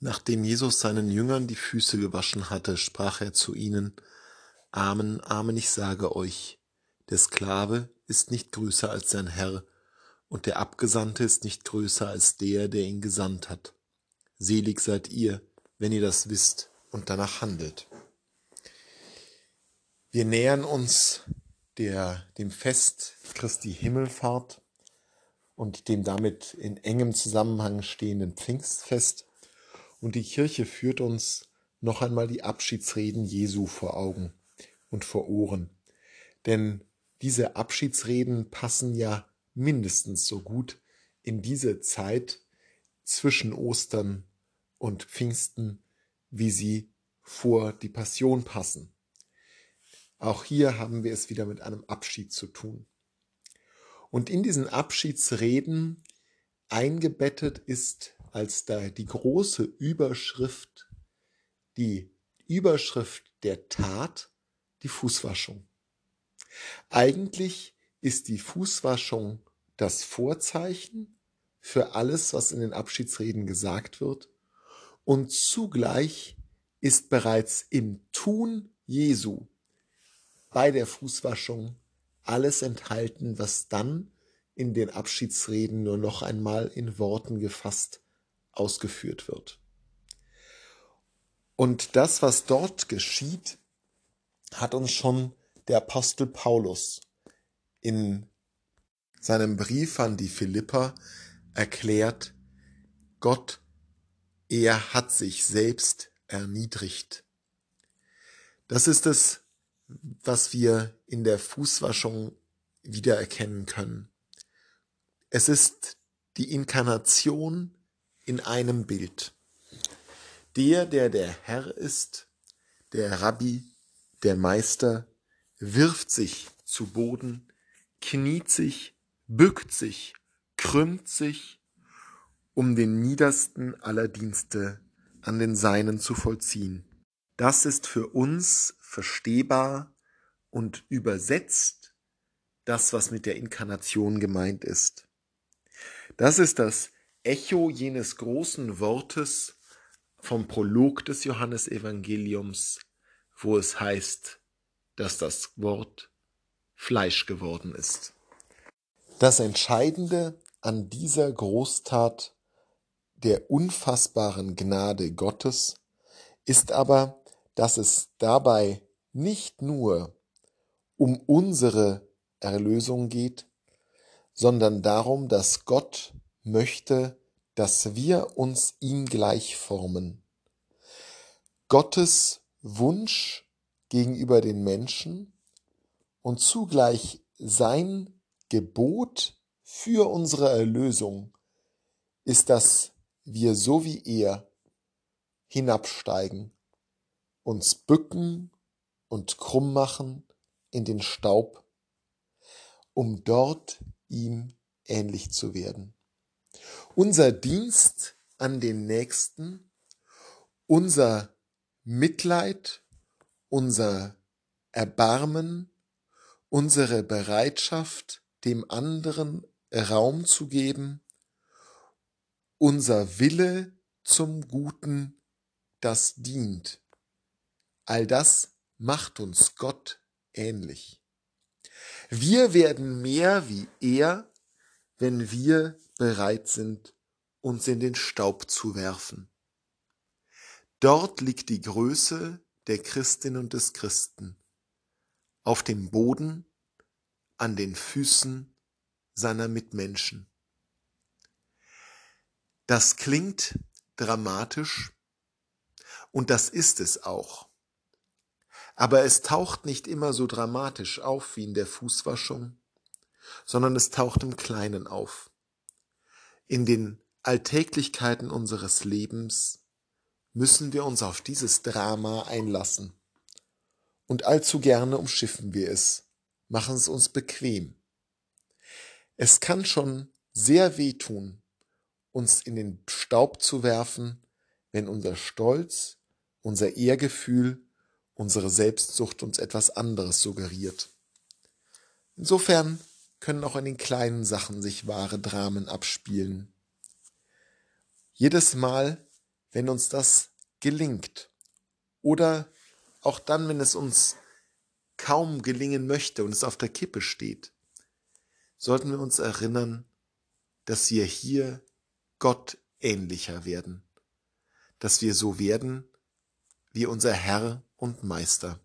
Nachdem Jesus seinen Jüngern die Füße gewaschen hatte, sprach er zu ihnen, Amen, Amen, ich sage euch, der Sklave ist nicht größer als sein Herr, und der Abgesandte ist nicht größer als der, der ihn gesandt hat. Selig seid ihr, wenn ihr das wisst und danach handelt. Wir nähern uns der, dem Fest Christi Himmelfahrt und dem damit in engem Zusammenhang stehenden Pfingstfest. Und die Kirche führt uns noch einmal die Abschiedsreden Jesu vor Augen und vor Ohren. Denn diese Abschiedsreden passen ja mindestens so gut in diese Zeit zwischen Ostern und Pfingsten, wie sie vor die Passion passen. Auch hier haben wir es wieder mit einem Abschied zu tun. Und in diesen Abschiedsreden eingebettet ist als da die große Überschrift, die Überschrift der Tat, die Fußwaschung. Eigentlich ist die Fußwaschung das Vorzeichen für alles, was in den Abschiedsreden gesagt wird, und zugleich ist bereits im Tun Jesu bei der Fußwaschung alles enthalten, was dann in den Abschiedsreden nur noch einmal in Worten gefasst ausgeführt wird. Und das, was dort geschieht, hat uns schon der Apostel Paulus in seinem Brief an die Philipper erklärt, Gott, er hat sich selbst erniedrigt. Das ist es, was wir in der Fußwaschung wiedererkennen können. Es ist die Inkarnation in einem Bild. Der, der der Herr ist, der Rabbi, der Meister, wirft sich zu Boden, kniet sich, bückt sich, krümmt sich, um den niedersten aller Dienste an den Seinen zu vollziehen. Das ist für uns verstehbar und übersetzt das, was mit der Inkarnation gemeint ist. Das ist das Echo jenes großen Wortes vom Prolog des Johannesevangeliums, wo es heißt, dass das Wort Fleisch geworden ist. Das Entscheidende an dieser Großtat der unfassbaren Gnade Gottes ist aber, dass es dabei nicht nur um unsere Erlösung geht, sondern darum, dass Gott möchte, dass wir uns ihm gleich formen. Gottes Wunsch gegenüber den Menschen und zugleich sein Gebot für unsere Erlösung ist, dass wir so wie er hinabsteigen uns bücken und krumm machen in den Staub, um dort ihm ähnlich zu werden. Unser Dienst an den Nächsten, unser Mitleid, unser Erbarmen, unsere Bereitschaft, dem anderen Raum zu geben, unser Wille zum Guten, das dient. All das macht uns Gott ähnlich. Wir werden mehr wie er, wenn wir bereit sind, uns in den Staub zu werfen. Dort liegt die Größe der Christin und des Christen, auf dem Boden, an den Füßen seiner Mitmenschen. Das klingt dramatisch und das ist es auch. Aber es taucht nicht immer so dramatisch auf wie in der Fußwaschung, sondern es taucht im Kleinen auf. In den Alltäglichkeiten unseres Lebens müssen wir uns auf dieses Drama einlassen. Und allzu gerne umschiffen wir es, machen es uns bequem. Es kann schon sehr wehtun, uns in den Staub zu werfen, wenn unser Stolz, unser Ehrgefühl unsere Selbstsucht uns etwas anderes suggeriert. Insofern können auch in den kleinen Sachen sich wahre Dramen abspielen. Jedes Mal, wenn uns das gelingt oder auch dann, wenn es uns kaum gelingen möchte und es auf der Kippe steht, sollten wir uns erinnern, dass wir hier Gott ähnlicher werden, dass wir so werden wie unser Herr und Meister.